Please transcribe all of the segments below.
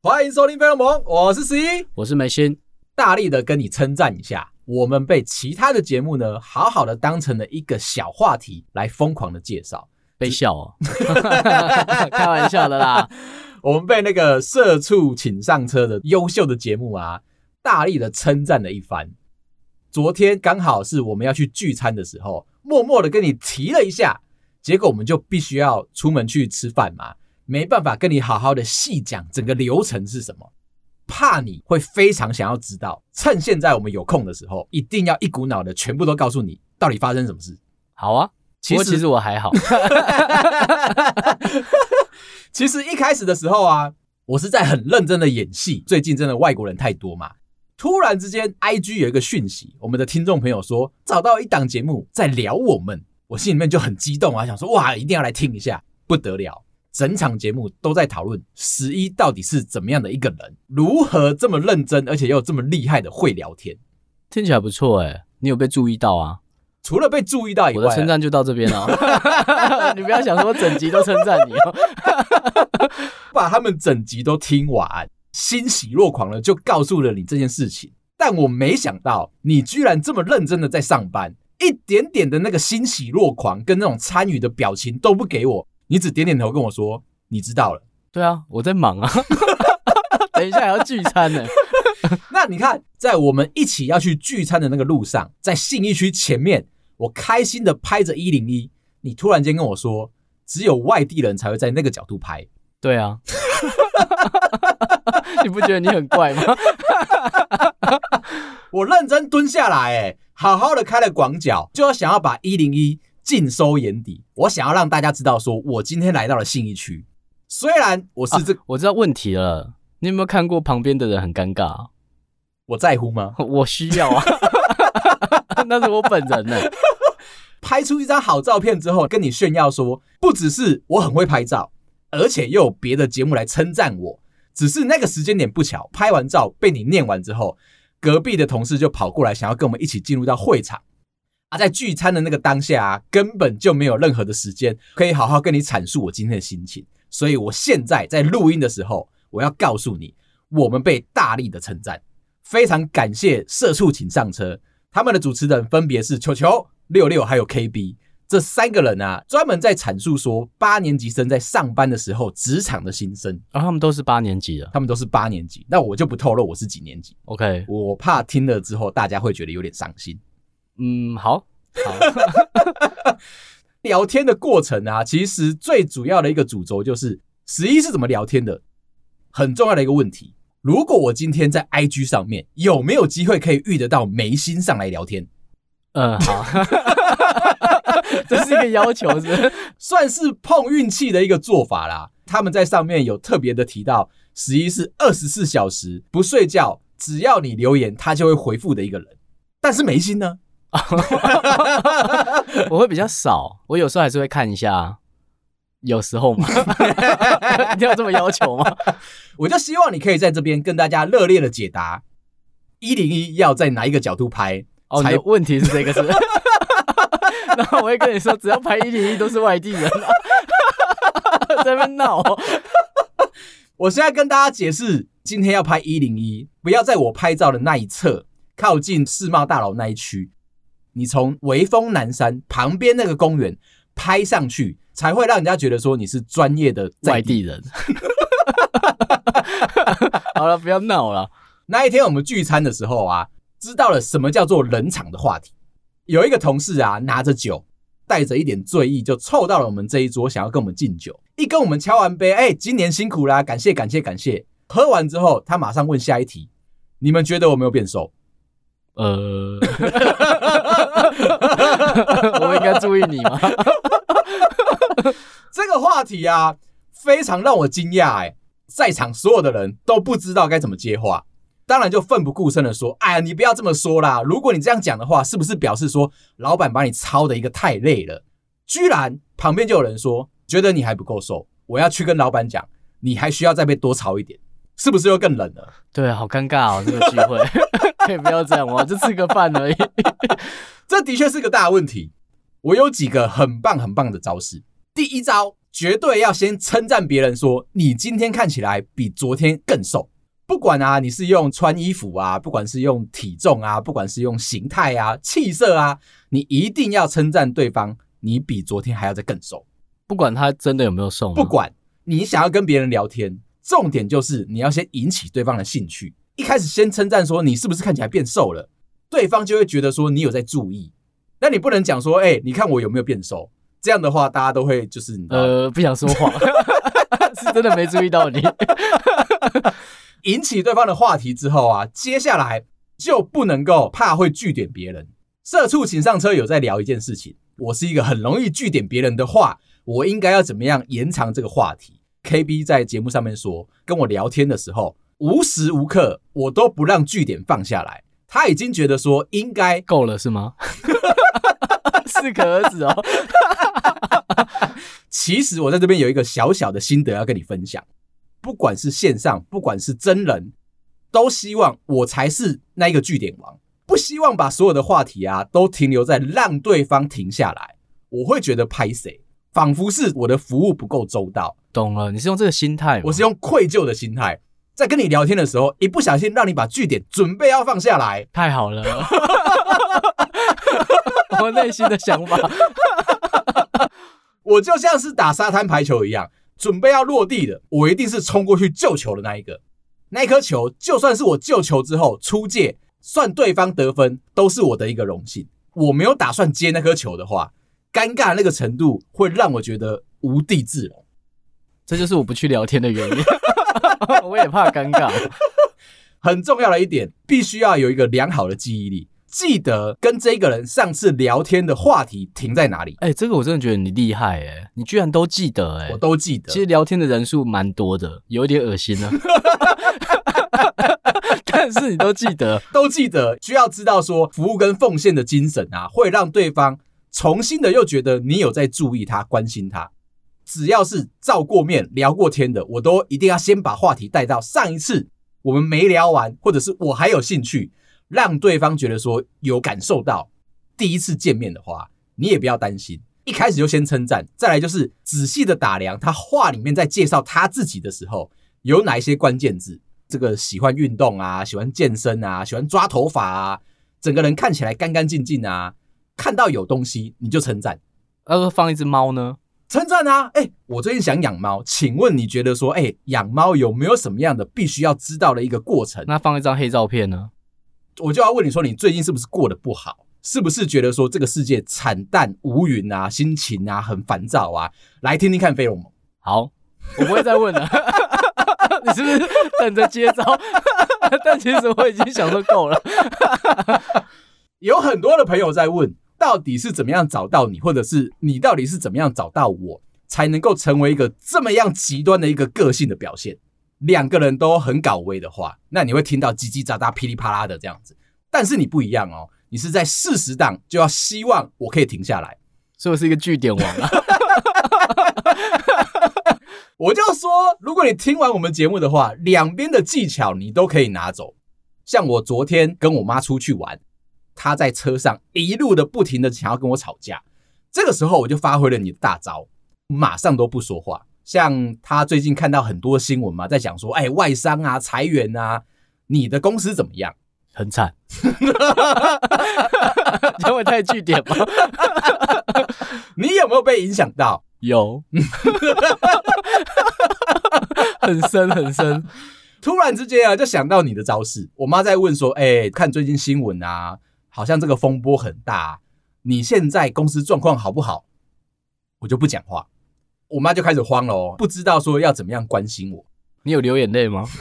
欢迎收听《飞龙盟》，我是十一，我是梅心，大力的跟你称赞一下。我们被其他的节目呢，好好的当成了一个小话题来疯狂的介绍，被笑哦，开玩笑的啦。我们被那个社畜请上车的优秀的节目啊，大力的称赞了一番。昨天刚好是我们要去聚餐的时候，默默的跟你提了一下，结果我们就必须要出门去吃饭嘛，没办法跟你好好的细讲整个流程是什么。怕你会非常想要知道，趁现在我们有空的时候，一定要一股脑的全部都告诉你到底发生什么事。好啊，其实其实我还好。其实一开始的时候啊，我是在很认真的演戏。最近真的外国人太多嘛，突然之间，IG 有一个讯息，我们的听众朋友说找到一档节目在聊我们，我心里面就很激动啊，想说哇，一定要来听一下，不得了。整场节目都在讨论十一到底是怎么样的一个人，如何这么认真，而且又这么厉害的会聊天，听起来不错哎。你有被注意到啊？除了被注意到以外，我的称赞就到这边了。你不要想说整集都称赞你哦，把他们整集都听完，欣喜若狂了，就告诉了你这件事情。但我没想到你居然这么认真的在上班，一点点的那个欣喜若狂跟那种参与的表情都不给我。你只点点头跟我说，你知道了。对啊，我在忙啊。等一下还要聚餐呢。那你看，在我们一起要去聚餐的那个路上，在信义区前面，我开心的拍着一零一。你突然间跟我说，只有外地人才会在那个角度拍。对啊。你不觉得你很怪吗？我认真蹲下来，哎，好好的开了广角，就要想要把一零一。尽收眼底，我想要让大家知道，说我今天来到了信义区。虽然我是这、啊，我知道问题了。你有没有看过旁边的人很尴尬？我在乎吗？我需要啊，那是我本人呢。拍出一张好照片之后，跟你炫耀说，不只是我很会拍照，而且又有别的节目来称赞我。只是那个时间点不巧，拍完照被你念完之后，隔壁的同事就跑过来，想要跟我们一起进入到会场。啊，在聚餐的那个当下啊，根本就没有任何的时间可以好好跟你阐述我今天的心情，所以我现在在录音的时候，我要告诉你，我们被大力的称赞，非常感谢社畜请上车，他们的主持人分别是球球、六六还有 KB 这三个人啊，专门在阐述说八年级生在上班的时候职场的心声，啊，他们都是八年级的，他们都是八年级，那我就不透露我是几年级，OK，我怕听了之后大家会觉得有点伤心。嗯，好，好。聊天的过程啊，其实最主要的一个主轴就是十一是怎么聊天的，很重要的一个问题。如果我今天在 IG 上面有没有机会可以遇得到眉心上来聊天？嗯，好，这是一个要求是算是碰运气的一个做法啦。他们在上面有特别的提到，十一是二十四小时不睡觉，只要你留言，他就会回复的一个人。但是眉心呢？我会比较少，我有时候还是会看一下，有时候嘛，一定要这么要求吗？我就希望你可以在这边跟大家热烈的解答一零一要在哪一个角度拍。哦，才问题是这个是，然后我会跟你说，只要拍一零一都是外地人，在那边闹。我现在跟大家解释，今天要拍一零一，不要在我拍照的那一侧，靠近世贸大楼那一区。你从微风南山旁边那个公园拍上去，才会让人家觉得说你是专业的外地人。好了，不要闹了。那一天我们聚餐的时候啊，知道了什么叫做冷场的话题。有一个同事啊，拿着酒，带着一点醉意，就凑到了我们这一桌，想要跟我们敬酒。一跟我们敲完杯，哎，今年辛苦啦，感谢感谢感谢。喝完之后，他马上问下一题：你们觉得我没有变瘦？呃，我应该注意你吗？这个话题啊，非常让我惊讶哎，在场所有的人都不知道该怎么接话，当然就奋不顾身的说：“哎呀，你不要这么说啦！如果你这样讲的话，是不是表示说老板把你操的一个太累了？”居然旁边就有人说：“觉得你还不够瘦，我要去跟老板讲，你还需要再被多操一点。”是不是又更冷了？对，好尴尬哦，这个聚会 可以不要这样吗？就吃个饭而已。这的确是个大问题。我有几个很棒很棒的招式。第一招，绝对要先称赞别人说，你今天看起来比昨天更瘦。不管啊，你是用穿衣服啊，不管是用体重啊，不管是用形态啊、气色啊，你一定要称赞对方，你比昨天还要再更瘦。不管他真的有没有瘦，不管你想要跟别人聊天，重点就是你要先引起对方的兴趣。一开始先称赞说，你是不是看起来变瘦了，对方就会觉得说你有在注意。那你不能讲说，哎、欸，你看我有没有变瘦？这样的话，大家都会就是呃不想说谎，是真的没注意到你。引起对方的话题之后啊，接下来就不能够怕会据点别人。社畜请上车有在聊一件事情，我是一个很容易据点别人的话，我应该要怎么样延长这个话题？KB 在节目上面说，跟我聊天的时候，无时无刻我都不让据点放下来。他已经觉得说应该够了，是吗？适可而止哦。其实我在这边有一个小小的心得要跟你分享。不管是线上，不管是真人，都希望我才是那一个据点王，不希望把所有的话题啊都停留在让对方停下来，我会觉得拍谁，仿佛是我的服务不够周到。懂了，你是用这个心态，我是用愧疚的心态，在跟你聊天的时候，一不小心让你把据点准备要放下来，太好了，我内心的想法，我就像是打沙滩排球一样。准备要落地的，我一定是冲过去救球的那一个。那一颗球，就算是我救球之后出界，算对方得分，都是我的一个荣幸。我没有打算接那颗球的话，尴尬那个程度会让我觉得无地自容。这就是我不去聊天的原因。我也怕尴尬。很重要的一点，必须要有一个良好的记忆力。记得跟这个人上次聊天的话题停在哪里？哎、欸，这个我真的觉得你厉害哎、欸，你居然都记得哎、欸，我都记得。其实聊天的人数蛮多的，有一点恶心呢。但是你都记得，都记得，需要知道说服务跟奉献的精神啊，会让对方重新的又觉得你有在注意他、关心他。只要是照过面、聊过天的，我都一定要先把话题带到上一次我们没聊完，或者是我还有兴趣。让对方觉得说有感受到第一次见面的话，你也不要担心，一开始就先称赞，再来就是仔细的打量他话里面在介绍他自己的时候有哪一些关键字，这个喜欢运动啊，喜欢健身啊，喜欢抓头发啊，整个人看起来干干净净啊，看到有东西你就称赞。呃，放一只猫呢？称赞啊，哎，我最近想养猫，请问你觉得说，哎，养猫有没有什么样的必须要知道的一个过程？那放一张黑照片呢？我就要问你说，你最近是不是过得不好？是不是觉得说这个世界惨淡无云啊，心情啊很烦躁啊？来听听看，费洛蒙。好，我不会再问了。你是不是等着接招？但其实我已经想说够了。有很多的朋友在问，到底是怎么样找到你，或者是你到底是怎么样找到我，才能够成为一个这么样极端的一个个性的表现？两个人都很搞威的话，那你会听到叽叽喳喳、噼里啪啦的这样子。但是你不一样哦，你是在四十档就要希望我可以停下来，所以我是一个据点王啊。我就说，如果你听完我们节目的话，两边的技巧你都可以拿走。像我昨天跟我妈出去玩，她在车上一路的不停的想要跟我吵架，这个时候我就发挥了你的大招，马上都不说话。像他最近看到很多新闻嘛，在讲说，哎，外商啊裁员啊，你的公司怎么样？很惨，因为太句点吗。你有没有被影响到？有，很深很深。突然之间啊，就想到你的招式。我妈在问说，哎，看最近新闻啊，好像这个风波很大，你现在公司状况好不好？我就不讲话。我妈就开始慌了哦，不知道说要怎么样关心我。你有流眼泪吗？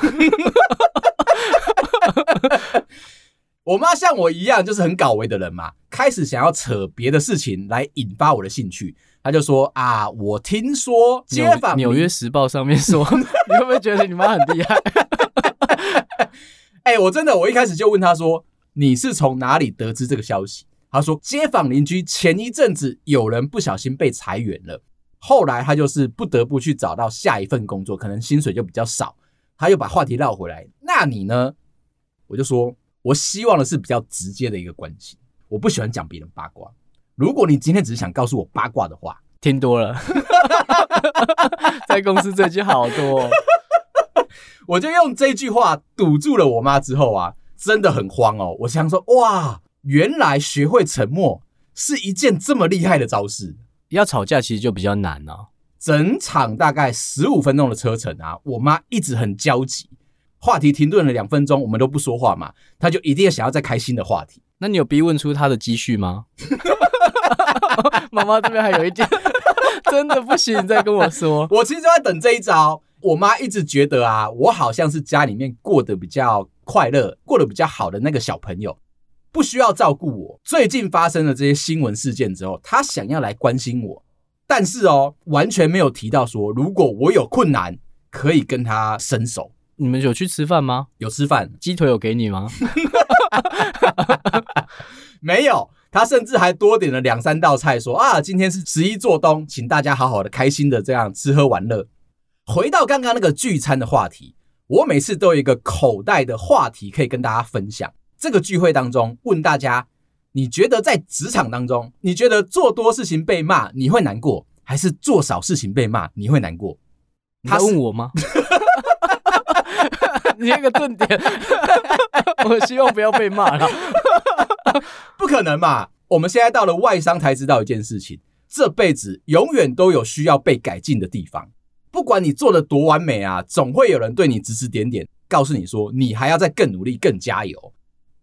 我妈像我一样，就是很搞维的人嘛，开始想要扯别的事情来引发我的兴趣。她就说啊，我听说街坊纽约时报上面说，你会不会觉得你妈很厉害？哎、欸，我真的，我一开始就问她说，你是从哪里得知这个消息？她说，街坊邻居前一阵子有人不小心被裁员了。后来他就是不得不去找到下一份工作，可能薪水就比较少，他又把话题绕回来。那你呢？我就说，我希望的是比较直接的一个关系。我不喜欢讲别人八卦。如果你今天只是想告诉我八卦的话，听多了，在公司这句好多哦。我就用这句话堵住了我妈之后啊，真的很慌哦。我想说，哇，原来学会沉默是一件这么厉害的招式。要吵架其实就比较难了、啊。整场大概十五分钟的车程啊，我妈一直很焦急，话题停顿了两分钟，我们都不说话嘛，她就一定要想要再开新的话题。那你有逼问出她的积蓄吗？妈妈这边还有一点，真的不行，你再跟我说。我其实就在等这一招。我妈一直觉得啊，我好像是家里面过得比较快乐、过得比较好的那个小朋友，不需要照顾我。最近发生了这些新闻事件之后，他想要来关心我，但是哦，完全没有提到说，如果我有困难，可以跟他伸手。你们有去吃饭吗？有吃饭，鸡腿有给你吗？没有，他甚至还多点了两三道菜，说啊，今天是十一做东，请大家好好的、开心的这样吃喝玩乐。回到刚刚那个聚餐的话题，我每次都有一个口袋的话题可以跟大家分享。这个聚会当中问大家，你觉得在职场当中，你觉得做多事情被骂你会难过，还是做少事情被骂你会难过？他问我吗？你那个顿点，我希望不要被骂了。不可能嘛！我们现在到了外商才知道一件事情：这辈子永远都有需要被改进的地方。不管你做的多完美啊，总会有人对你指指点点，告诉你说你还要再更努力、更加油。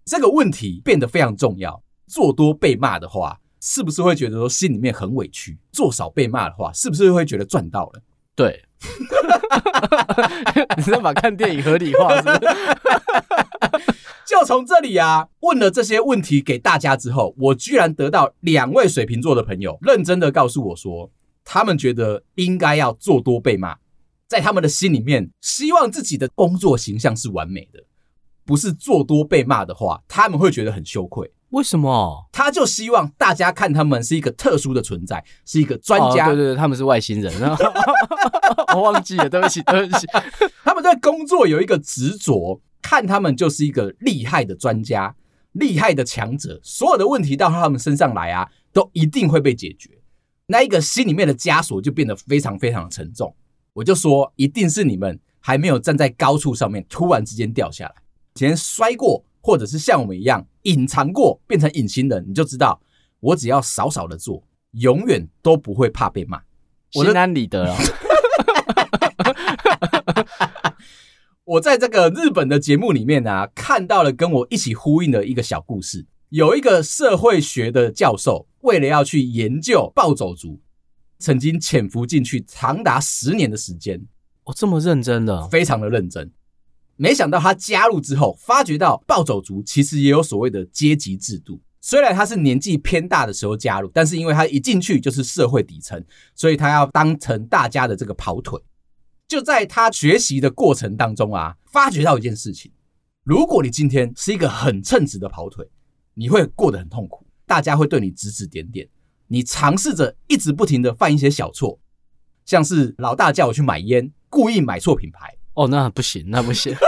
这个问题变得非常重要。做多被骂的话，是不是会觉得说心里面很委屈？做少被骂的话，是不是会觉得赚到了？对，你在把看电影合理化是不是？就从这里啊，问了这些问题给大家之后，我居然得到两位水瓶座的朋友认真的告诉我说。他们觉得应该要做多被骂，在他们的心里面，希望自己的工作形象是完美的，不是做多被骂的话，他们会觉得很羞愧。为什么？他就希望大家看他们是一个特殊的存在，是一个专家。哦、对对对，他们是外星人。我忘记了，对不起，对不起。他们对工作有一个执着，看他们就是一个厉害的专家，厉害的强者，所有的问题到他们身上来啊，都一定会被解决。那一个心里面的枷锁就变得非常非常的沉重。我就说，一定是你们还没有站在高处上面，突然之间掉下来，前摔过，或者是像我们一样隐藏过，变成隐形人，你就知道，我只要少少的做，永远都不会怕被骂。心安理得啊！我在这个日本的节目里面呢、啊，看到了跟我一起呼应的一个小故事。有一个社会学的教授，为了要去研究暴走族，曾经潜伏进去长达十年的时间。哦，这么认真的，非常的认真。没想到他加入之后，发觉到暴走族其实也有所谓的阶级制度。虽然他是年纪偏大的时候加入，但是因为他一进去就是社会底层，所以他要当成大家的这个跑腿。就在他学习的过程当中啊，发觉到一件事情：如果你今天是一个很称职的跑腿，你会过得很痛苦，大家会对你指指点点。你尝试着一直不停的犯一些小错，像是老大叫我去买烟，故意买错品牌。哦，那不行，那不行。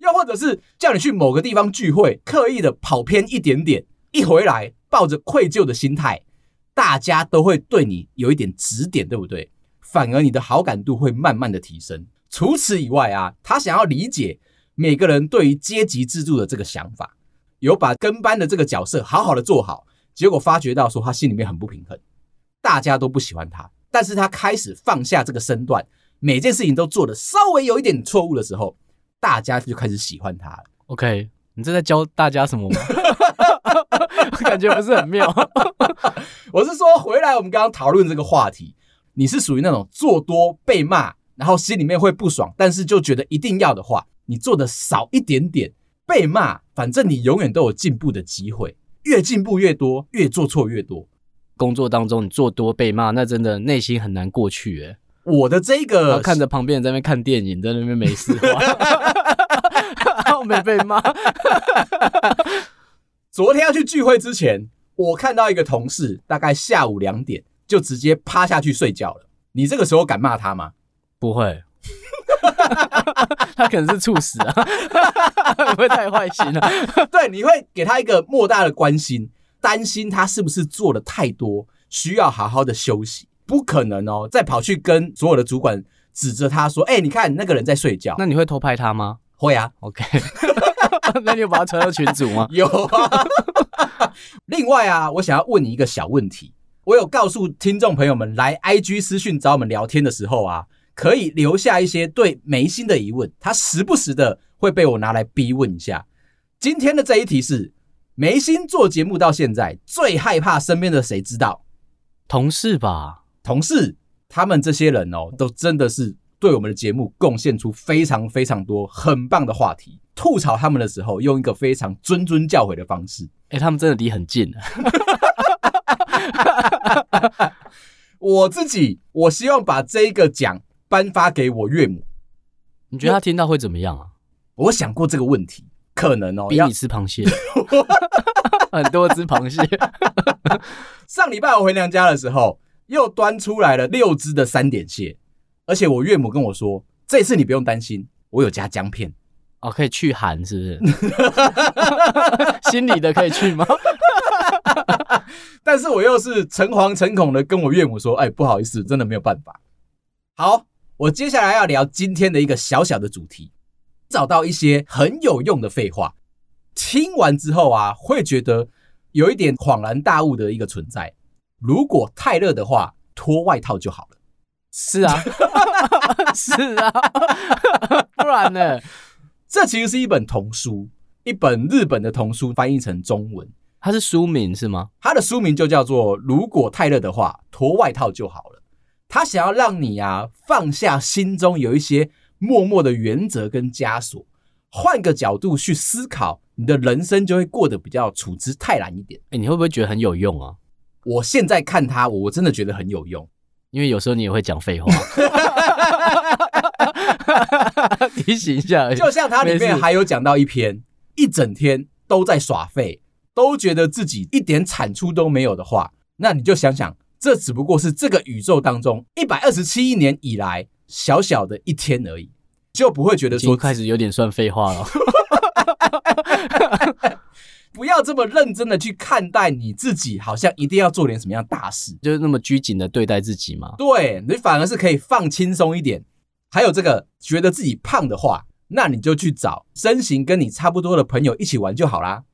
又或者是叫你去某个地方聚会，刻意的跑偏一点点，一回来抱着愧疚的心态，大家都会对你有一点指点，对不对？反而你的好感度会慢慢的提升。除此以外啊，他想要理解。每个人对于阶级制度的这个想法，有把跟班的这个角色好好的做好，结果发觉到说他心里面很不平衡，大家都不喜欢他，但是他开始放下这个身段，每件事情都做的稍微有一点错误的时候，大家就开始喜欢他了。OK，你这在教大家什么吗？我 感觉不是很妙。我是说，回来我们刚刚讨论这个话题，你是属于那种做多被骂，然后心里面会不爽，但是就觉得一定要的话。你做的少一点点，被骂，反正你永远都有进步的机会，越进步越多，越做错越多。工作当中你做多被骂，那真的内心很难过去诶。我的这个看着旁边人在那边看电影，在那边没事我没被骂。昨天要去聚会之前，我看到一个同事，大概下午两点就直接趴下去睡觉了。你这个时候敢骂他吗？不会，他可能是猝死啊，不会太坏心了。对，你会给他一个莫大的关心，担心他是不是做的太多，需要好好的休息。不可能哦，再跑去跟所有的主管指着他说：“哎、欸，你看那个人在睡觉。”那你会偷拍他吗？会啊。OK，那你有把他传到群组吗？有啊。另外啊，我想要问你一个小问题。我有告诉听众朋友们，来 IG 私讯找我们聊天的时候啊，可以留下一些对眉心的疑问，他时不时的会被我拿来逼问一下。今天的这一题是：眉心做节目到现在，最害怕身边的谁知道？同事吧。同事，他们这些人哦，都真的是对我们的节目贡献出非常非常多很棒的话题。吐槽他们的时候，用一个非常谆谆教诲的方式。哎、欸，他们真的离很近。我自己，我希望把这个奖颁发给我岳母。你觉得他听到会怎么样啊？我想过这个问题，可能哦，比你吃螃蟹，很多只螃蟹。上礼拜我回娘家的时候。又端出来了六只的三点蟹，而且我岳母跟我说，这次你不用担心，我有加姜片哦，可以去寒是不是？心里的可以去吗？但是我又是诚惶诚恐的跟我岳母说，哎，不好意思，真的没有办法。好，我接下来要聊今天的一个小小的主题，找到一些很有用的废话，听完之后啊，会觉得有一点恍然大悟的一个存在。如果太热的话，脱外套就好了。是啊，是啊，不然呢？这其实是一本童书，一本日本的童书，翻译成中文。它是书名是吗？它的书名就叫做《如果太热的话，脱外套就好了》。他想要让你啊，放下心中有一些默默的原则跟枷锁，换个角度去思考，你的人生就会过得比较处之泰然一点。哎，你会不会觉得很有用啊？我现在看他，我我真的觉得很有用，因为有时候你也会讲废话，提醒一下。就像他里面还有讲到一篇，一整天都在耍废，都觉得自己一点产出都没有的话，那你就想想，这只不过是这个宇宙当中一百二十七亿年以来小小的一天而已，就不会觉得说开始有点算废话了。不要这么认真的去看待你自己，好像一定要做点什么样大事，就是那么拘谨的对待自己嘛？对，你反而是可以放轻松一点。还有这个觉得自己胖的话，那你就去找身形跟你差不多的朋友一起玩就好啦。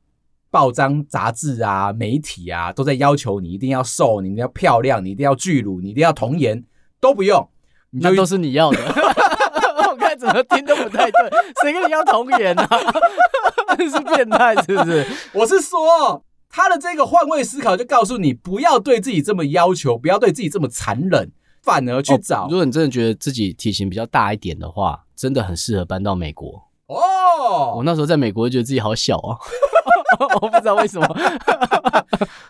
报章杂志啊、媒体啊，都在要求你一定要瘦，你一定要漂亮，你一定要巨乳，你一定要童颜，都不用，那都是你要的。我看怎么听都不太对，谁跟你要童颜啊？是变态是不是？我是说，他的这个换位思考就告诉你，不要对自己这么要求，不要对自己这么残忍，反而去找。哦，如果你真的觉得自己体型比较大一点的话，真的很适合搬到美国哦。我那时候在美国就觉得自己好小啊，我不知道为什么。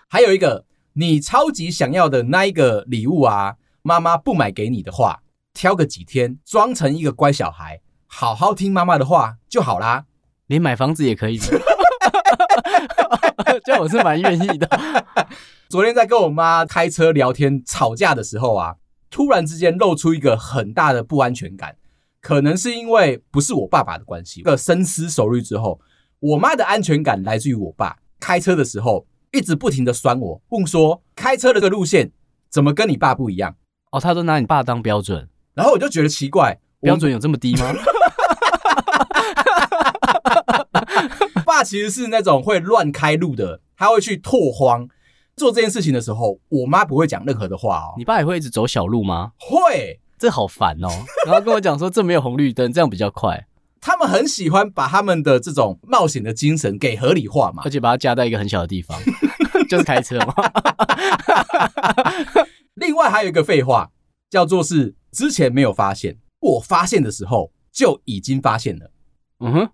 还有一个，你超级想要的那一个礼物啊，妈妈不买给你的话，挑个几天，装成一个乖小孩，好好听妈妈的话就好啦。连买房子也可以，这样我是蛮愿意的。昨天在跟我妈开车聊天吵架的时候啊，突然之间露出一个很大的不安全感，可能是因为不是我爸爸的关系。个深思熟虑之后，我妈的安全感来自于我爸。开车的时候一直不停的酸我，问说开车的这个路线怎么跟你爸不一样？哦，他都拿你爸当标准，然后我就觉得奇怪，标准有这么低吗？爸其实是那种会乱开路的，他会去拓荒。做这件事情的时候，我妈不会讲任何的话哦。你爸也会一直走小路吗？会，这好烦哦。然后跟我讲说，这没有红绿灯，这样比较快。他们很喜欢把他们的这种冒险的精神给合理化嘛，而且把它加在一个很小的地方，就是开车嘛。另外还有一个废话，叫做是之前没有发现，我发现的时候就已经发现了。嗯哼。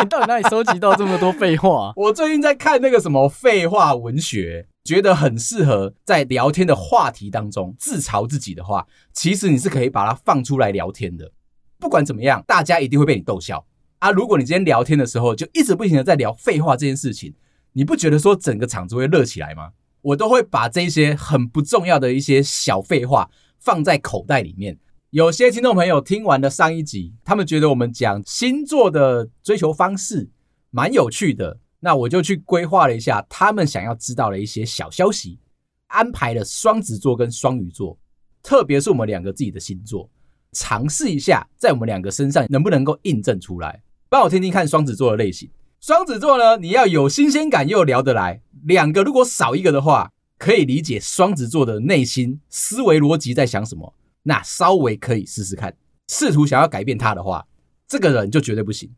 你 到底哪里收集到这么多废话？我最近在看那个什么废话文学，觉得很适合在聊天的话题当中自嘲自己的话，其实你是可以把它放出来聊天的。不管怎么样，大家一定会被你逗笑啊！如果你今天聊天的时候就一直不停的在聊废话这件事情，你不觉得说整个场子会热起来吗？我都会把这些很不重要的一些小废话放在口袋里面。有些听众朋友听完了上一集，他们觉得我们讲星座的追求方式蛮有趣的，那我就去规划了一下他们想要知道的一些小消息，安排了双子座跟双鱼座，特别是我们两个自己的星座，尝试一下在我们两个身上能不能够印证出来。帮我听听看双子座的类型。双子座呢，你要有新鲜感又聊得来，两个如果少一个的话，可以理解双子座的内心思维逻辑在想什么。那稍微可以试试看，试图想要改变他的话，这个人就绝对不行。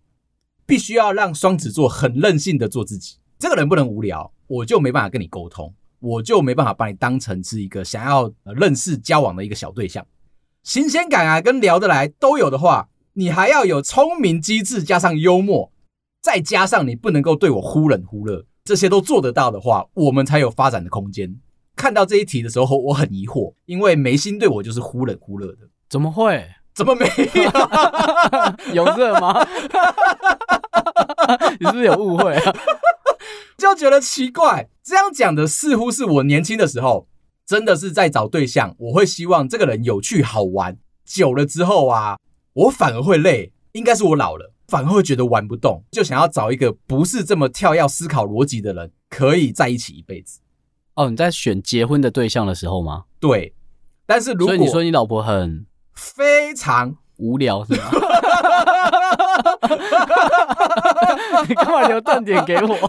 必须要让双子座很任性的做自己。这个人不能无聊，我就没办法跟你沟通，我就没办法把你当成是一个想要认识交往的一个小对象。新鲜感啊，跟聊得来都有的话，你还要有聪明机智，加上幽默，再加上你不能够对我忽冷忽热，这些都做得到的话，我们才有发展的空间。看到这一题的时候，我很疑惑，因为眉心对我就是忽冷忽热的。怎么会？怎么没有？有热吗？你是不是有误会啊？就觉得奇怪。这样讲的似乎是我年轻的时候，真的是在找对象，我会希望这个人有趣好玩。久了之后啊，我反而会累。应该是我老了，反而会觉得玩不动，就想要找一个不是这么跳要思考逻辑的人，可以在一起一辈子。哦，你在选结婚的对象的时候吗？对，但是如果所以你说你老婆很非常无聊是吗？你干嘛留断点给我？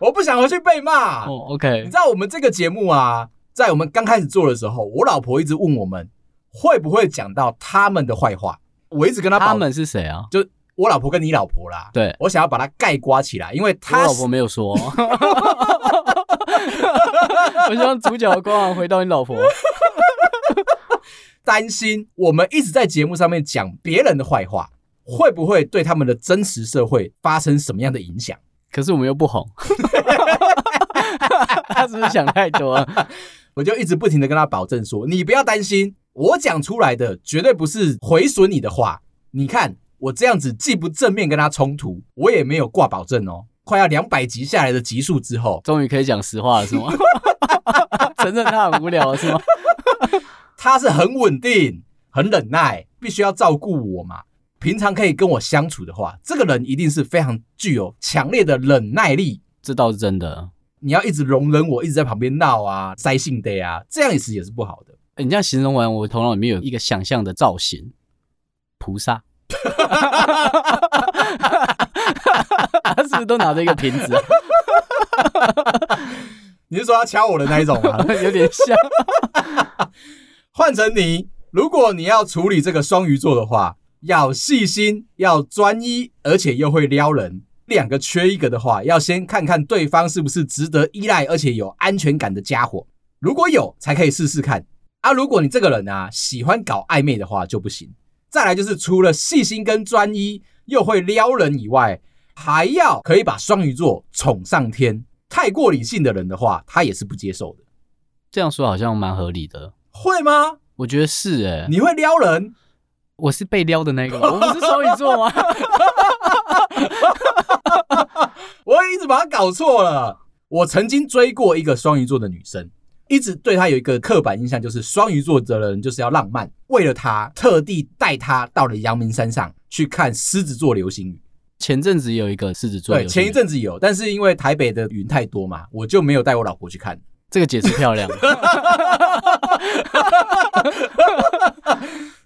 我不想回去被骂。哦，OK。你知道我们这个节目啊，在我们刚开始做的时候，我老婆一直问我们会不会讲到他们的坏话。我一直跟他，他们是谁啊？就我老婆跟你老婆啦。对，我想要把它盖刮起来，因为他我老婆没有说。我希望主角的光环回到你老婆。担心我们一直在节目上面讲别人的坏话，会不会对他们的真实社会发生什么样的影响？可是我们又不红，他是不是想太多了？我就一直不停的跟他保证说：“你不要担心，我讲出来的绝对不是毁损你的话。你看我这样子，既不正面跟他冲突，我也没有挂保证哦。”快要两百集下来的集数之后，终于可以讲实话了，是吗？承认他很无聊了，是吗？他是很稳定、很忍耐，必须要照顾我嘛。平常可以跟我相处的话，这个人一定是非常具有强烈的忍耐力。这倒是真的。你要一直容忍我，一直在旁边闹啊、塞性的啊，这样其实也是不好的。欸，你这样形容完，我头脑里面有一个想象的造型：菩萨。他是不是都拿着一个瓶子啊？你是说要敲我的那一种吗？有点像。换成你，如果你要处理这个双鱼座的话，要细心，要专一，而且又会撩人，两个缺一个的话，要先看看对方是不是值得依赖，而且有安全感的家伙。如果有，才可以试试看。啊，如果你这个人啊喜欢搞暧昧的话，就不行。再来就是除了细心跟专一，又会撩人以外，还要可以把双鱼座宠上天。太过理性的人的话，他也是不接受的。这样说好像蛮合理的。会吗？我觉得是诶。你会撩人？我是被撩的那个吗？我不是双鱼座吗？我一直把他搞错了。我曾经追过一个双鱼座的女生。一直对他有一个刻板印象，就是双鱼座的人就是要浪漫。为了他，特地带他到了阳明山上去看狮子座流星雨。前阵子有一个狮子座，对，前一阵子有，但是因为台北的云太多嘛，我就没有带我老婆去看。这个解释漂亮。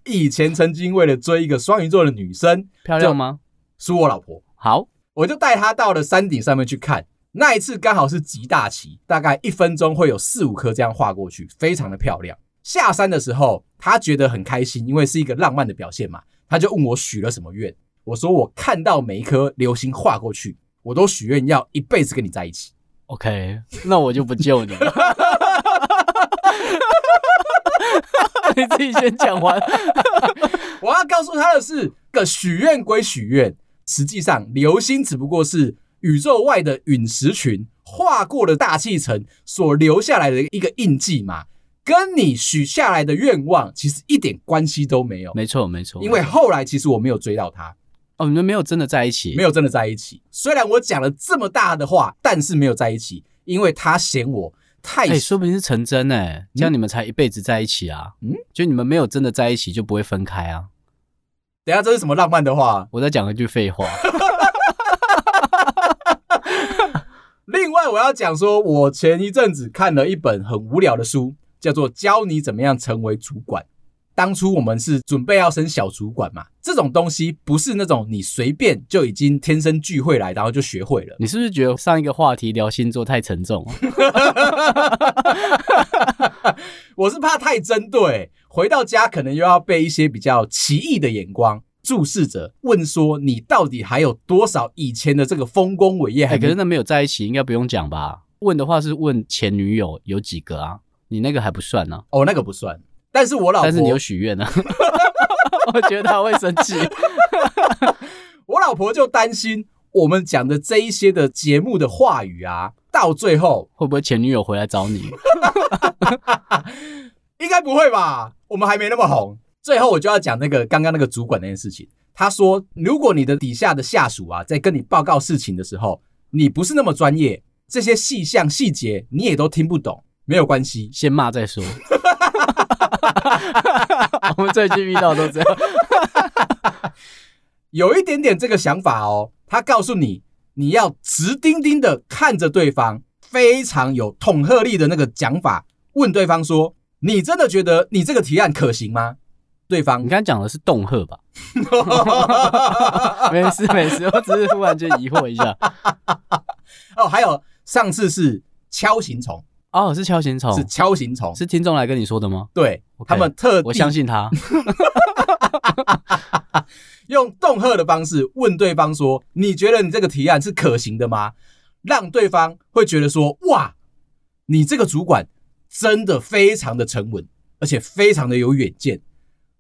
以前曾经为了追一个双鱼座的女生，漂亮吗？是我老婆。好，我就带她到了山顶上面去看。那一次刚好是极大旗，大概一分钟会有四五颗这样划过去，非常的漂亮。下山的时候，他觉得很开心，因为是一个浪漫的表现嘛。他就问我许了什么愿，我说我看到每一颗流星划过去，我都许愿要一辈子跟你在一起。OK，那我就不救你了。你自己先讲完。我要告诉他的是，个许愿归许愿，实际上流星只不过是。宇宙外的陨石群划过了大气层所留下来的一个印记嘛，跟你许下来的愿望其实一点关系都没有。没错，没错。因为后来其实我没有追到他。哦，你们没有真的在一起？没有真的在一起。虽然我讲了这么大的话，但是没有在一起，因为他嫌我太、欸，说不定是成真哎、欸，这样你们才一辈子在一起啊。嗯，就你们没有真的在一起，就不会分开啊。等下这是什么浪漫的话？我再讲一句废话。另外，我要讲说，我前一阵子看了一本很无聊的书，叫做《教你怎么样成为主管》。当初我们是准备要升小主管嘛，这种东西不是那种你随便就已经天生聚会来，然后就学会了。你是不是觉得上一个话题聊星座太沉重？我是怕太针对，回到家可能又要被一些比较奇异的眼光注视着，问说你到底还有多少以前的这个丰功伟业？还、欸、可是那没有在一起，应该不用讲吧？问的话是问前女友有几个啊？你那个还不算呢、啊？哦，那个不算。但是我老婆，但是你有许愿呢？我觉得他会生气。我老婆就担心我们讲的这一些的节目的话语啊，到最后会不会前女友回来找你？应该不会吧？我们还没那么红。最后我就要讲那个刚刚那个主管那件事情。他说，如果你的底下的下属啊，在跟你报告事情的时候，你不是那么专业，这些细项细节你也都听不懂，没有关系，先骂再说。我们最近遇到都这样，有一点点这个想法哦。他告诉你，你要直盯盯的看着对方，非常有统合力的那个讲法，问对方说：“你真的觉得你这个提案可行吗？”对方，你刚才讲的是恫吓吧？没事没事，我只是突然间疑惑一下。哦，还有上次是敲形虫。哦，是敲形虫，是敲形虫，是听众来跟你说的吗？对，okay, 他们特我相信他，用恫吓的方式问对方说：“你觉得你这个提案是可行的吗？”让对方会觉得说：“哇，你这个主管真的非常的沉稳，而且非常的有远见。”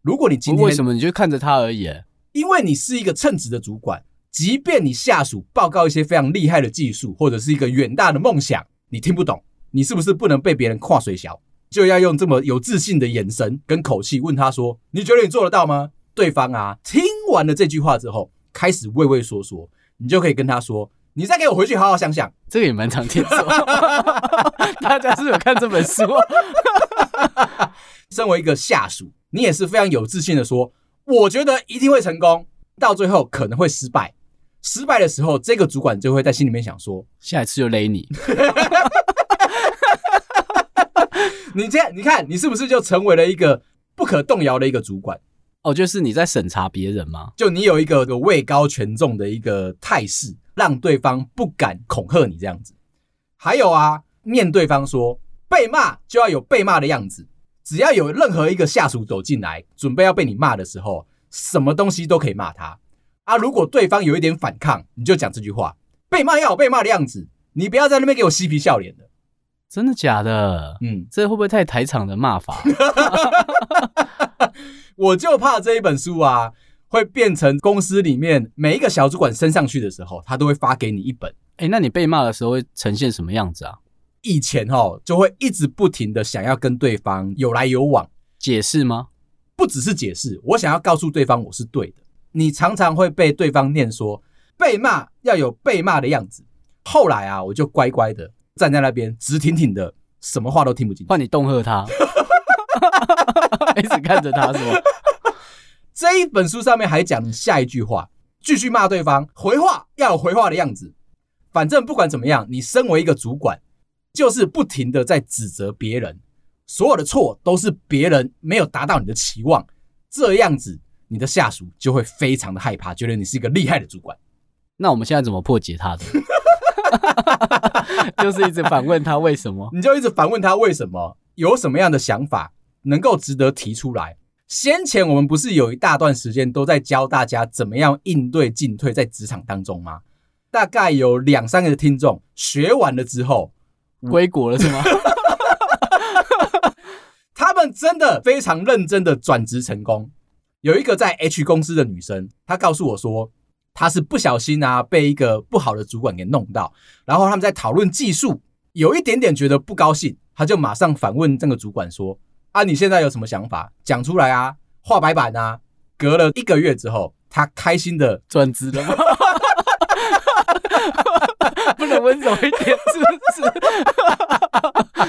如果你今天为什么你就看着他而已？因为你是一个称职的主管，即便你下属报告一些非常厉害的技术或者是一个远大的梦想，你听不懂。你是不是不能被别人跨水小，就要用这么有自信的眼神跟口气问他说：“你觉得你做得到吗？”对方啊，听完了这句话之后，开始畏畏缩缩，你就可以跟他说：“你再给我回去好好想想。”这个也蛮常听说，大家是有看这本书？身为一个下属，你也是非常有自信的说：“我觉得一定会成功。”到最后可能会失败，失败的时候，这个主管就会在心里面想说：“下一次就勒你。”你这样，你看，你是不是就成为了一个不可动摇的一个主管？哦，就是你在审查别人吗？就你有一个个位高权重的一个态势，让对方不敢恐吓你这样子。还有啊，面对方说被骂就要有被骂的样子，只要有任何一个下属走进来，准备要被你骂的时候，什么东西都可以骂他啊。如果对方有一点反抗，你就讲这句话：被骂要有被骂的样子，你不要在那边给我嬉皮笑脸的。真的假的？嗯，这会不会太台场的骂法？我就怕这一本书啊，会变成公司里面每一个小主管升上去的时候，他都会发给你一本。哎，那你被骂的时候会呈现什么样子啊？以前哦，就会一直不停的想要跟对方有来有往，解释吗？不只是解释，我想要告诉对方我是对的。你常常会被对方念说，被骂要有被骂的样子。后来啊，我就乖乖的。站在那边直挺挺的，什么话都听不进去。换你恫吓他，一直看着他，是吗？这一本书上面还讲下一句话，继续骂对方，回话要有回话的样子。反正不管怎么样，你身为一个主管，就是不停的在指责别人，所有的错都是别人没有达到你的期望，这样子你的下属就会非常的害怕，觉得你是一个厉害的主管。那我们现在怎么破解他的？就是一直反问他为什么，你就一直反问他为什么，有什么样的想法能够值得提出来。先前我们不是有一大段时间都在教大家怎么样应对进退在职场当中吗？大概有两三个听众学完了之后归国了是吗？他们真的非常认真的转职成功。有一个在 H 公司的女生，她告诉我说。她是不小心啊，被一个不好的主管给弄到，然后他们在讨论技术，有一点点觉得不高兴，她就马上反问这个主管说：“啊，你现在有什么想法？讲出来啊，画白板啊。”隔了一个月之后，她开心的转职了吗？不能温柔一点，是不是？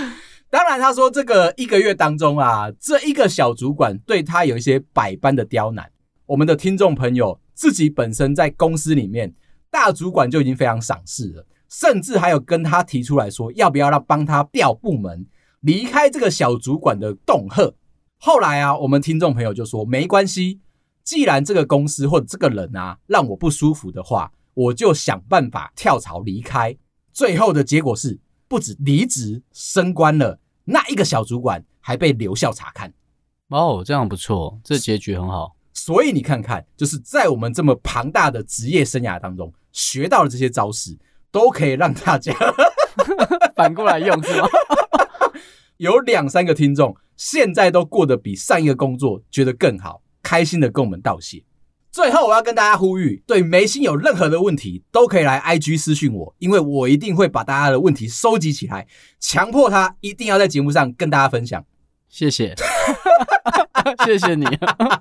当然，他说这个一个月当中啊，这一个小主管对他有一些百般的刁难。我们的听众朋友自己本身在公司里面，大主管就已经非常赏识了，甚至还有跟他提出来说，要不要让帮他调部门，离开这个小主管的恫吓。后来啊，我们听众朋友就说没关系，既然这个公司或者这个人啊让我不舒服的话，我就想办法跳槽离开。最后的结果是，不止离职升官了。那一个小主管还被留校查看哦，这样不错，这结局很好。所以你看看，就是在我们这么庞大的职业生涯当中，学到的这些招式，都可以让大家 反过来用，是吗？有两三个听众现在都过得比上一个工作觉得更好，开心的跟我们道谢。最后，我要跟大家呼吁，对眉心有任何的问题，都可以来 IG 私讯我，因为我一定会把大家的问题收集起来，强迫他一定要在节目上跟大家分享。谢谢，谢谢你。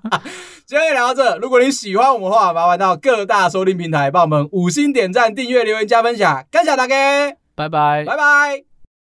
今天聊到这，如果你喜欢我们的话，麻烦到各大收听平台帮我们五星点赞、订阅、留言、加分享，感谢大家，拜拜，拜拜。